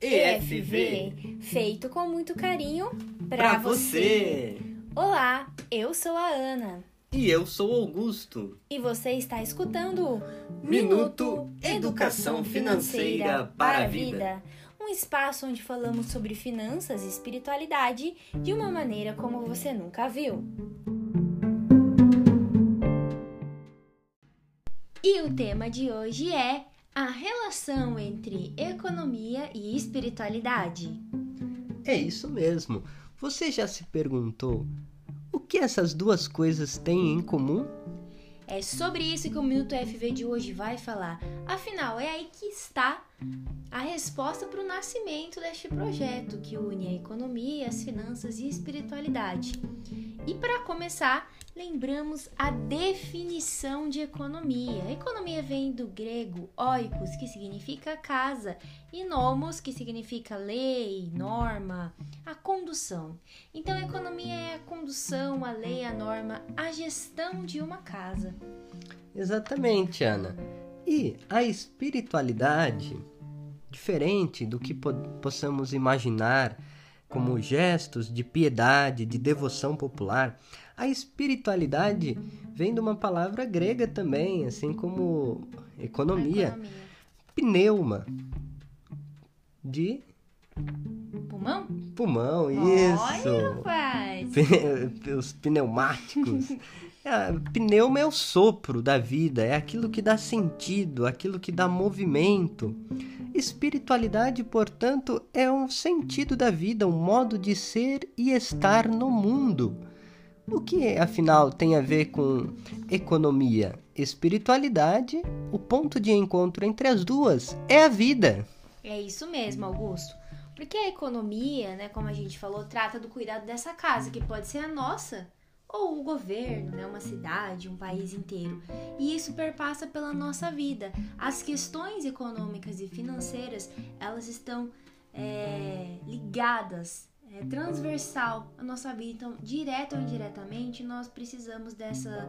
EFV, feito com muito carinho Pra pra você. você. Olá, eu sou a Ana E eu sou Augusto. e você está escutando o Minuto Educação Financeira para a Vida. Um espaço onde falamos sobre finanças e espiritualidade de uma maneira como você nunca viu. E o tema de hoje é a relação entre economia e espiritualidade. É isso mesmo. Você já se perguntou o que essas duas coisas têm em comum? É sobre isso que o Minuto FV de hoje vai falar. Afinal, é aí que está a resposta para o nascimento deste projeto que une a economia, as finanças e a espiritualidade. E para começar, lembramos a definição de economia. A economia vem do grego oikos, que significa casa, e nomos, que significa lei, norma, a condução. Então, a economia é a condução, a lei, a norma, a gestão de uma casa. Exatamente, Ana. E a espiritualidade, diferente do que po- possamos imaginar como gestos de piedade, de devoção popular, a espiritualidade vem de uma palavra grega também, assim como economia, economia. pneuma, de Pulmão? pulmão, Olha, isso. rapaz! Pe- os pneumáticos. É, pneuma é o sopro da vida, é aquilo que dá sentido, aquilo que dá movimento. Espiritualidade, portanto, é um sentido da vida, um modo de ser e estar no mundo. O que, afinal, tem a ver com economia? Espiritualidade, o ponto de encontro entre as duas é a vida. É isso mesmo, Augusto. Porque a economia, né, como a gente falou, trata do cuidado dessa casa, que pode ser a nossa, ou o governo, né, uma cidade, um país inteiro. E isso perpassa pela nossa vida. As questões econômicas e financeiras, elas estão é, ligadas, é, transversal à nossa vida. Então, direto ou indiretamente, nós precisamos dessa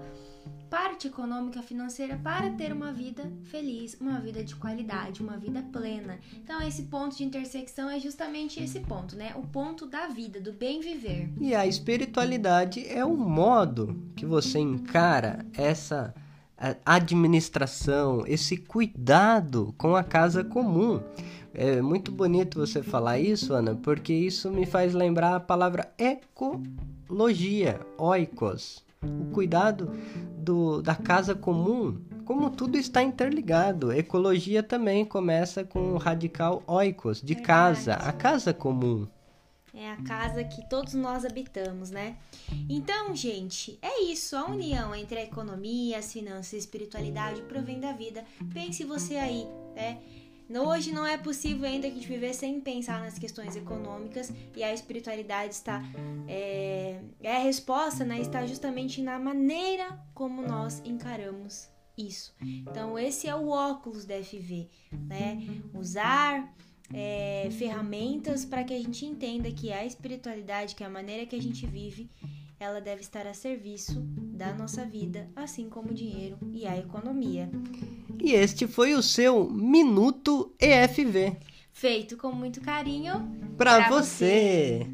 parte econômica financeira para ter uma vida feliz, uma vida de qualidade, uma vida plena. Então, esse ponto de intersecção é justamente esse ponto, né? O ponto da vida, do bem viver. E a espiritualidade é o modo que você encara essa administração, esse cuidado com a casa comum. É muito bonito você falar isso, Ana, porque isso me faz lembrar a palavra ecologia, oikos, o cuidado do, da casa comum. Como tudo está interligado, ecologia também começa com o radical oikos, de Verdade. casa, a casa comum. É a casa que todos nós habitamos, né? Então, gente, é isso. A união entre a economia, as finanças e a espiritualidade provém da vida. Pense você aí, né? Hoje não é possível ainda a gente viver sem pensar nas questões econômicas e a espiritualidade está é, é a resposta, né? Está justamente na maneira como nós encaramos isso. Então esse é o óculos da FV, né? Usar é, ferramentas para que a gente entenda que a espiritualidade, que é a maneira que a gente vive, ela deve estar a serviço da nossa vida, assim como o dinheiro e a economia. E este foi o seu Minuto EFV. Feito com muito carinho Para Pra você.